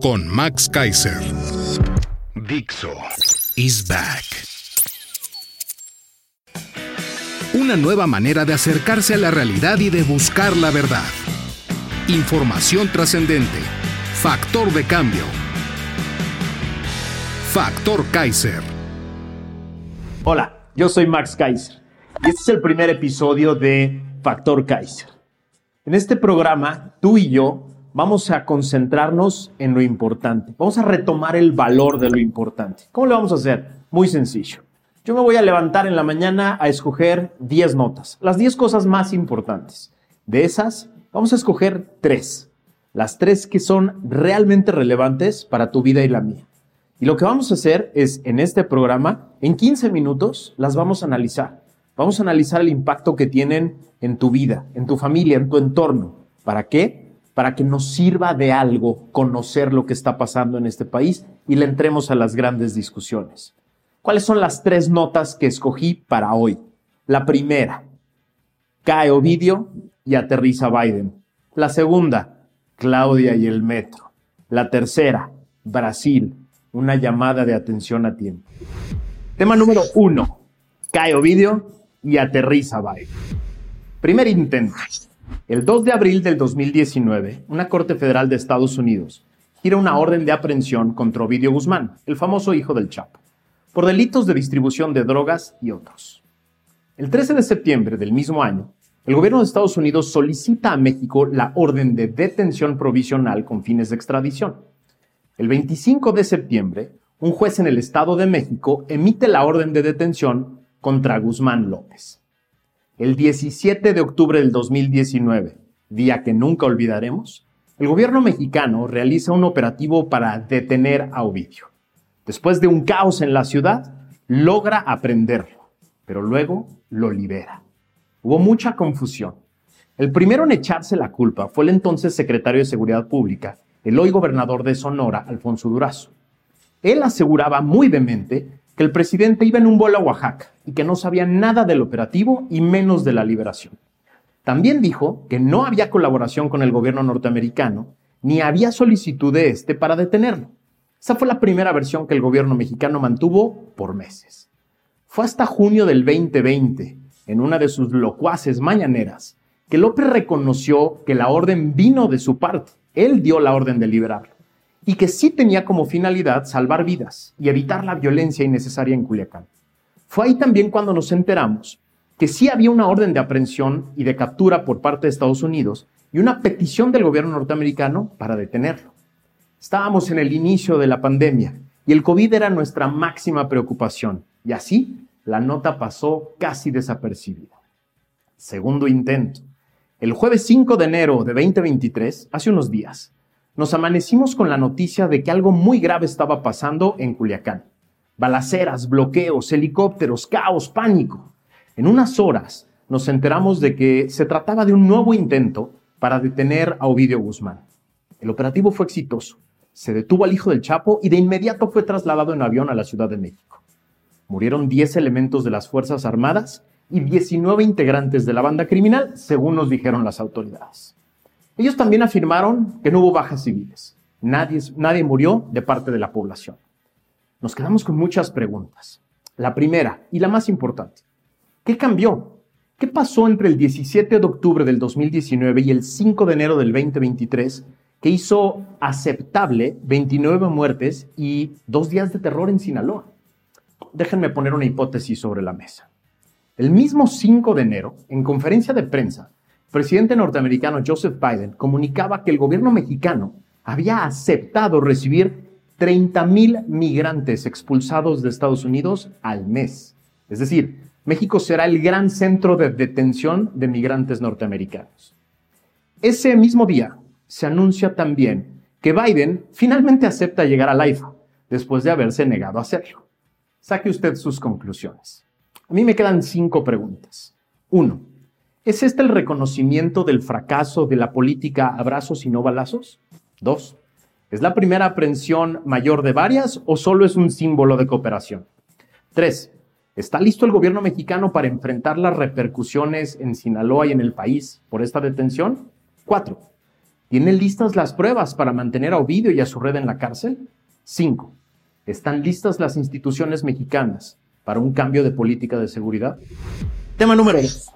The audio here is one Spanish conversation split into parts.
con Max Kaiser. Dixo is back. Una nueva manera de acercarse a la realidad y de buscar la verdad. Información trascendente. Factor de cambio. Factor Kaiser. Hola, yo soy Max Kaiser y este es el primer episodio de Factor Kaiser. En este programa, tú y yo vamos a concentrarnos en lo importante. Vamos a retomar el valor de lo importante. ¿Cómo lo vamos a hacer? Muy sencillo. Yo me voy a levantar en la mañana a escoger 10 notas, las 10 cosas más importantes. De esas, vamos a escoger 3. Las 3 que son realmente relevantes para tu vida y la mía. Y lo que vamos a hacer es, en este programa, en 15 minutos, las vamos a analizar. Vamos a analizar el impacto que tienen en tu vida, en tu familia, en tu entorno. ¿Para qué? Para que nos sirva de algo conocer lo que está pasando en este país y le entremos a las grandes discusiones. ¿Cuáles son las tres notas que escogí para hoy? La primera, cae Ovidio y aterriza Biden. La segunda, Claudia y el metro. La tercera, Brasil, una llamada de atención a tiempo. Tema número uno, cae Ovidio y aterriza Biden. Primer intento. El 2 de abril del 2019, una Corte Federal de Estados Unidos gira una orden de aprehensión contra Ovidio Guzmán, el famoso hijo del Chapo, por delitos de distribución de drogas y otros. El 13 de septiembre del mismo año, el gobierno de Estados Unidos solicita a México la orden de detención provisional con fines de extradición. El 25 de septiembre, un juez en el Estado de México emite la orden de detención contra Guzmán López. El 17 de octubre del 2019, día que nunca olvidaremos, el gobierno mexicano realiza un operativo para detener a Ovidio. Después de un caos en la ciudad, logra aprenderlo, pero luego lo libera. Hubo mucha confusión. El primero en echarse la culpa fue el entonces secretario de Seguridad Pública, el hoy gobernador de Sonora, Alfonso Durazo. Él aseguraba muy demente que el presidente iba en un vuelo a Oaxaca y que no sabía nada del operativo y menos de la liberación. También dijo que no había colaboración con el gobierno norteamericano ni había solicitud de este para detenerlo. Esa fue la primera versión que el gobierno mexicano mantuvo por meses. Fue hasta junio del 2020, en una de sus locuaces mañaneras, que López reconoció que la orden vino de su parte. Él dio la orden de liberarlo y que sí tenía como finalidad salvar vidas y evitar la violencia innecesaria en Culiacán. Fue ahí también cuando nos enteramos que sí había una orden de aprehensión y de captura por parte de Estados Unidos y una petición del gobierno norteamericano para detenerlo. Estábamos en el inicio de la pandemia y el COVID era nuestra máxima preocupación y así la nota pasó casi desapercibida. Segundo intento. El jueves 5 de enero de 2023, hace unos días, nos amanecimos con la noticia de que algo muy grave estaba pasando en Culiacán. Balaceras, bloqueos, helicópteros, caos, pánico. En unas horas nos enteramos de que se trataba de un nuevo intento para detener a Ovidio Guzmán. El operativo fue exitoso. Se detuvo al hijo del Chapo y de inmediato fue trasladado en avión a la Ciudad de México. Murieron 10 elementos de las Fuerzas Armadas y 19 integrantes de la banda criminal, según nos dijeron las autoridades. Ellos también afirmaron que no hubo bajas civiles. Nadie, murió de parte de la población. Nos quedamos con muchas preguntas. La primera y la más importante. ¿Qué cambió? ¿Qué pasó entre el 17 de octubre del 2019 y el 5 de enero del 2023 que hizo aceptable 29 muertes y dos días de terror en Sinaloa? Déjenme poner una hipótesis sobre la mesa. El mismo 5 de enero, en conferencia de prensa, presidente norteamericano Joseph Biden comunicaba que el gobierno mexicano había aceptado recibir 30 mil migrantes expulsados de Estados Unidos al mes. Es decir, México será el gran centro de detención de migrantes norteamericanos. Ese mismo día se anuncia también que Biden finalmente acepta llegar al AIFA después de haberse negado a hacerlo. Saque usted sus conclusiones. A mí me quedan cinco preguntas. Uno, ¿es este el reconocimiento del fracaso de la política abrazos y no balazos? Dos, ¿es la primera aprehensión mayor de varias o solo es un símbolo de cooperación? Tres, ¿está listo el gobierno mexicano para enfrentar las repercusiones en Sinaloa y en el país por esta detención? Cuatro, ¿tiene listas las pruebas para mantener a Ovidio y a su red en la cárcel? Cinco, ¿están listas las instituciones mexicanas para un cambio de política de seguridad? Tema número 2.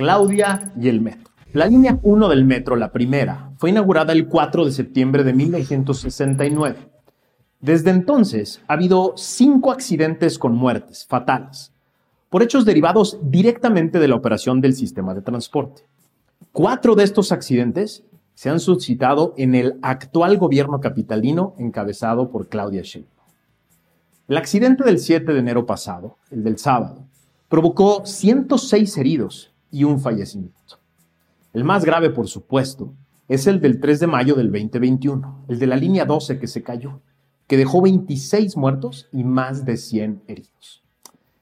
Claudia y el metro. La línea 1 del metro, la primera, fue inaugurada el 4 de septiembre de 1969. Desde entonces ha habido cinco accidentes con muertes fatales por hechos derivados directamente de la operación del sistema de transporte. Cuatro de estos accidentes se han suscitado en el actual gobierno capitalino encabezado por Claudia Sheinbaum. El accidente del 7 de enero pasado, el del sábado, provocó 106 heridos y un fallecimiento. El más grave, por supuesto, es el del 3 de mayo del 2021, el de la línea 12 que se cayó, que dejó 26 muertos y más de 100 heridos.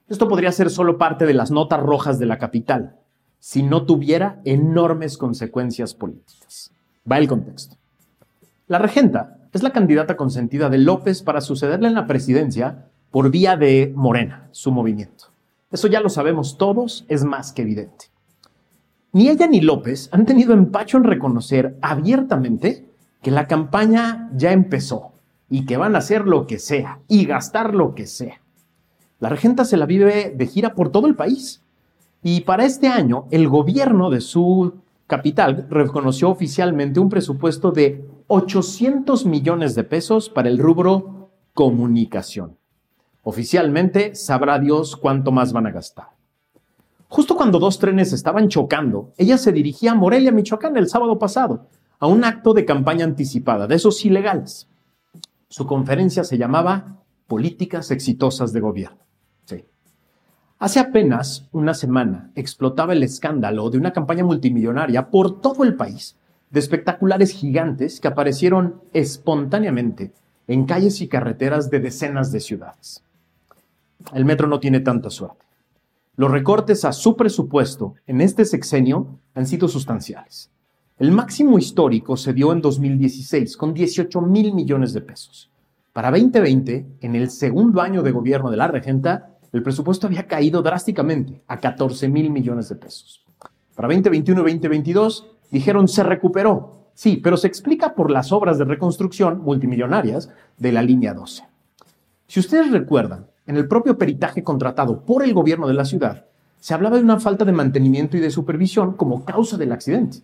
Esto podría ser solo parte de las notas rojas de la capital, si no tuviera enormes consecuencias políticas. Va el contexto. La regenta es la candidata consentida de López para sucederle en la presidencia por vía de Morena, su movimiento. Eso ya lo sabemos todos, es más que evidente. Ni ella ni López han tenido empacho en reconocer abiertamente que la campaña ya empezó y que van a hacer lo que sea y gastar lo que sea. La regenta se la vive de gira por todo el país. Y para este año, el gobierno de su capital reconoció oficialmente un presupuesto de 800 millones de pesos para el rubro comunicación. Oficialmente sabrá Dios cuánto más van a gastar. Justo cuando dos trenes estaban chocando, ella se dirigía a Morelia, Michoacán, el sábado pasado, a un acto de campaña anticipada, de esos ilegales. Su conferencia se llamaba Políticas Exitosas de Gobierno. Sí. Hace apenas una semana explotaba el escándalo de una campaña multimillonaria por todo el país de espectaculares gigantes que aparecieron espontáneamente en calles y carreteras de decenas de ciudades. El metro no tiene tanta suerte. Los recortes a su presupuesto en este sexenio han sido sustanciales. El máximo histórico se dio en 2016 con 18 mil millones de pesos. Para 2020, en el segundo año de gobierno de la regenta, el presupuesto había caído drásticamente a 14 mil millones de pesos. Para 2021 y 2022, Dijeron, se recuperó. Sí, pero se explica por las obras de reconstrucción multimillonarias de la línea 12. Si ustedes recuerdan, en el propio peritaje contratado por el gobierno de la ciudad, se hablaba de una falta de mantenimiento y de supervisión como causa del accidente.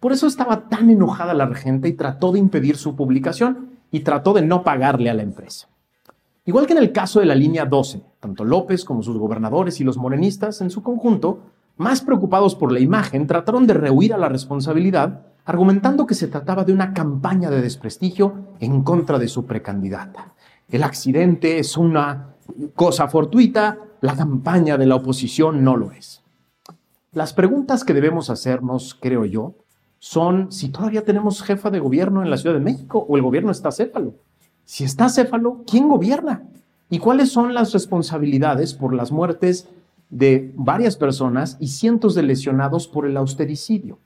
Por eso estaba tan enojada la regente y trató de impedir su publicación y trató de no pagarle a la empresa. Igual que en el caso de la línea 12, tanto López como sus gobernadores y los morenistas en su conjunto más preocupados por la imagen, trataron de rehuir a la responsabilidad, argumentando que se trataba de una campaña de desprestigio en contra de su precandidata. El accidente es una cosa fortuita, la campaña de la oposición no lo es. Las preguntas que debemos hacernos, creo yo, son si todavía tenemos jefa de gobierno en la Ciudad de México o el gobierno está céfalo. Si está céfalo, ¿quién gobierna? ¿Y cuáles son las responsabilidades por las muertes de varias personas y cientos de lesionados por el austericidio.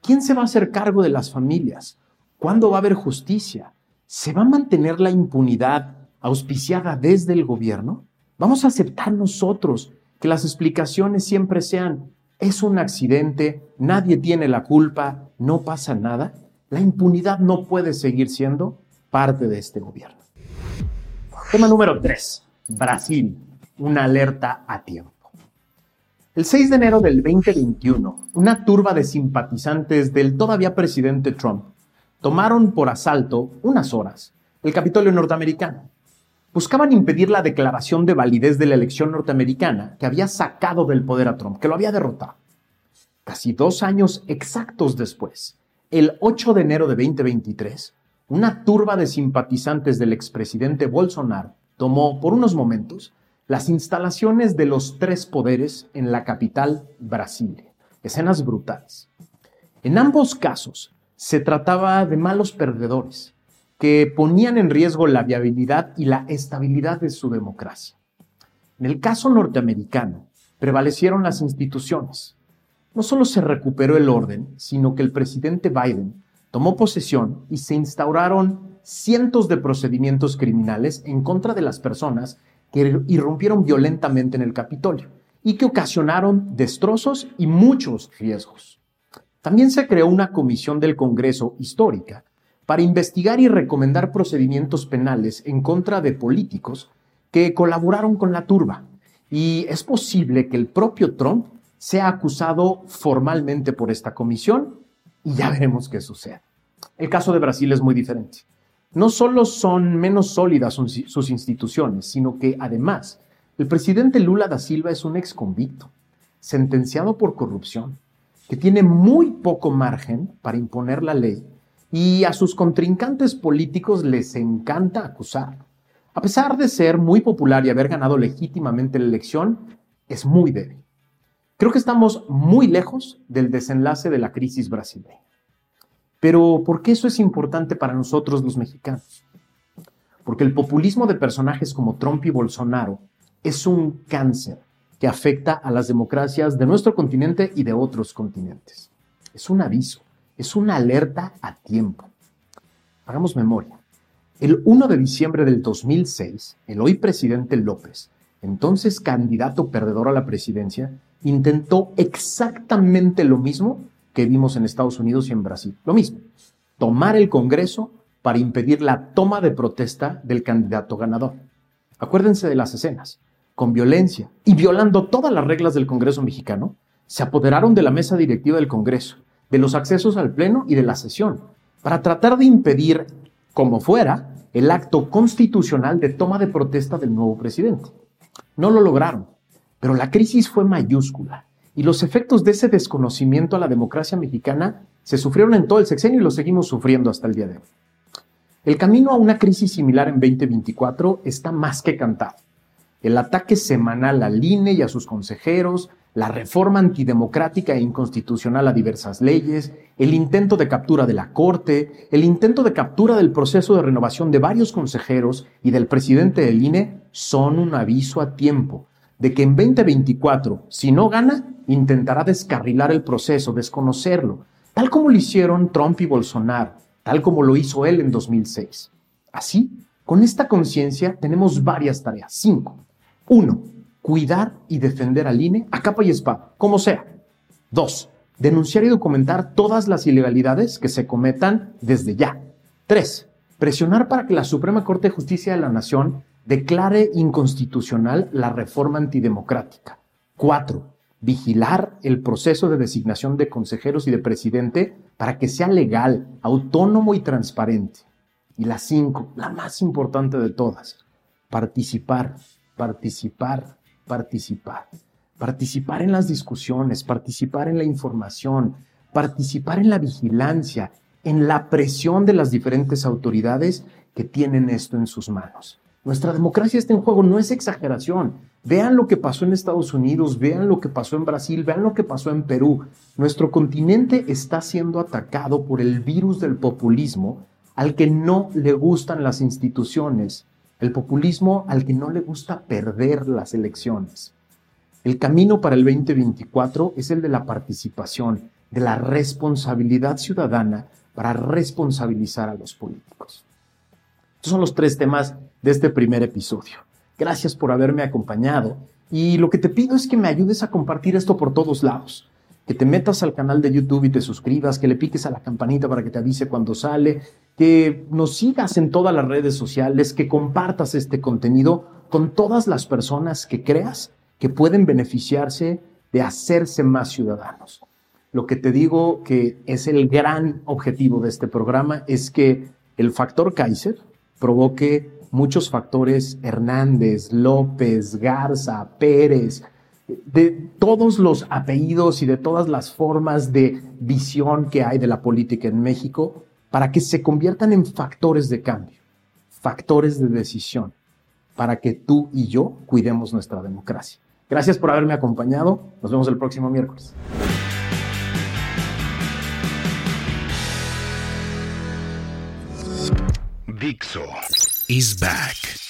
¿Quién se va a hacer cargo de las familias? ¿Cuándo va a haber justicia? ¿Se va a mantener la impunidad auspiciada desde el gobierno? ¿Vamos a aceptar nosotros que las explicaciones siempre sean, es un accidente, nadie tiene la culpa, no pasa nada? La impunidad no puede seguir siendo parte de este gobierno. Tema número 3. Brasil. Una alerta a tiempo. El 6 de enero del 2021, una turba de simpatizantes del todavía presidente Trump tomaron por asalto unas horas el Capitolio norteamericano. Buscaban impedir la declaración de validez de la elección norteamericana que había sacado del poder a Trump, que lo había derrotado. Casi dos años exactos después, el 8 de enero de 2023, una turba de simpatizantes del expresidente Bolsonaro tomó por unos momentos las instalaciones de los tres poderes en la capital, Brasilia. Escenas brutales. En ambos casos se trataba de malos perdedores que ponían en riesgo la viabilidad y la estabilidad de su democracia. En el caso norteamericano, prevalecieron las instituciones. No solo se recuperó el orden, sino que el presidente Biden tomó posesión y se instauraron cientos de procedimientos criminales en contra de las personas que irrumpieron violentamente en el Capitolio y que ocasionaron destrozos y muchos riesgos. También se creó una comisión del Congreso histórica para investigar y recomendar procedimientos penales en contra de políticos que colaboraron con la turba. Y es posible que el propio Trump sea acusado formalmente por esta comisión y ya veremos qué sucede. El caso de Brasil es muy diferente. No solo son menos sólidas sus instituciones, sino que además el presidente Lula da Silva es un ex convicto, sentenciado por corrupción, que tiene muy poco margen para imponer la ley y a sus contrincantes políticos les encanta acusarlo. A pesar de ser muy popular y haber ganado legítimamente la elección, es muy débil. Creo que estamos muy lejos del desenlace de la crisis brasileña. Pero ¿por qué eso es importante para nosotros los mexicanos? Porque el populismo de personajes como Trump y Bolsonaro es un cáncer que afecta a las democracias de nuestro continente y de otros continentes. Es un aviso, es una alerta a tiempo. Hagamos memoria. El 1 de diciembre del 2006, el hoy presidente López, entonces candidato perdedor a la presidencia, intentó exactamente lo mismo que vimos en Estados Unidos y en Brasil. Lo mismo, tomar el Congreso para impedir la toma de protesta del candidato ganador. Acuérdense de las escenas. Con violencia y violando todas las reglas del Congreso mexicano, se apoderaron de la mesa directiva del Congreso, de los accesos al Pleno y de la sesión, para tratar de impedir como fuera, el acto constitucional de toma de protesta del nuevo presidente. No lo lograron, pero la crisis fue mayúscula y los efectos de ese desconocimiento a la democracia mexicana se sufrieron en todo el sexenio y lo seguimos sufriendo hasta el día de hoy. El camino a una crisis similar en 2024 está más que cantado. El ataque semanal al INE y a sus consejeros, la reforma antidemocrática e inconstitucional a diversas leyes, el intento de captura de la Corte, el intento de captura del proceso de renovación de varios consejeros y del presidente del INE son un aviso a tiempo de que en 2024, si no gana, intentará descarrilar el proceso, desconocerlo, tal como lo hicieron Trump y Bolsonaro, tal como lo hizo él en 2006. Así, con esta conciencia tenemos varias tareas. Cinco. Uno, cuidar y defender al INE a capa y espada, como sea. Dos, denunciar y documentar todas las ilegalidades que se cometan desde ya. Tres, presionar para que la Suprema Corte de Justicia de la Nación declare inconstitucional la reforma antidemocrática. Cuatro, vigilar el proceso de designación de consejeros y de presidente para que sea legal, autónomo y transparente. Y la cinco, la más importante de todas, participar, participar, participar. Participar en las discusiones, participar en la información, participar en la vigilancia, en la presión de las diferentes autoridades que tienen esto en sus manos. Nuestra democracia está en juego, no es exageración. Vean lo que pasó en Estados Unidos, vean lo que pasó en Brasil, vean lo que pasó en Perú. Nuestro continente está siendo atacado por el virus del populismo al que no le gustan las instituciones, el populismo al que no le gusta perder las elecciones. El camino para el 2024 es el de la participación, de la responsabilidad ciudadana para responsabilizar a los políticos. Estos son los tres temas de este primer episodio. Gracias por haberme acompañado y lo que te pido es que me ayudes a compartir esto por todos lados. Que te metas al canal de YouTube y te suscribas, que le piques a la campanita para que te avise cuando sale, que nos sigas en todas las redes sociales, que compartas este contenido con todas las personas que creas que pueden beneficiarse de hacerse más ciudadanos. Lo que te digo que es el gran objetivo de este programa es que el factor Kaiser, provoque muchos factores Hernández, López, Garza, Pérez, de todos los apellidos y de todas las formas de visión que hay de la política en México para que se conviertan en factores de cambio, factores de decisión, para que tú y yo cuidemos nuestra democracia. Gracias por haberme acompañado. Nos vemos el próximo miércoles. Dixo is back.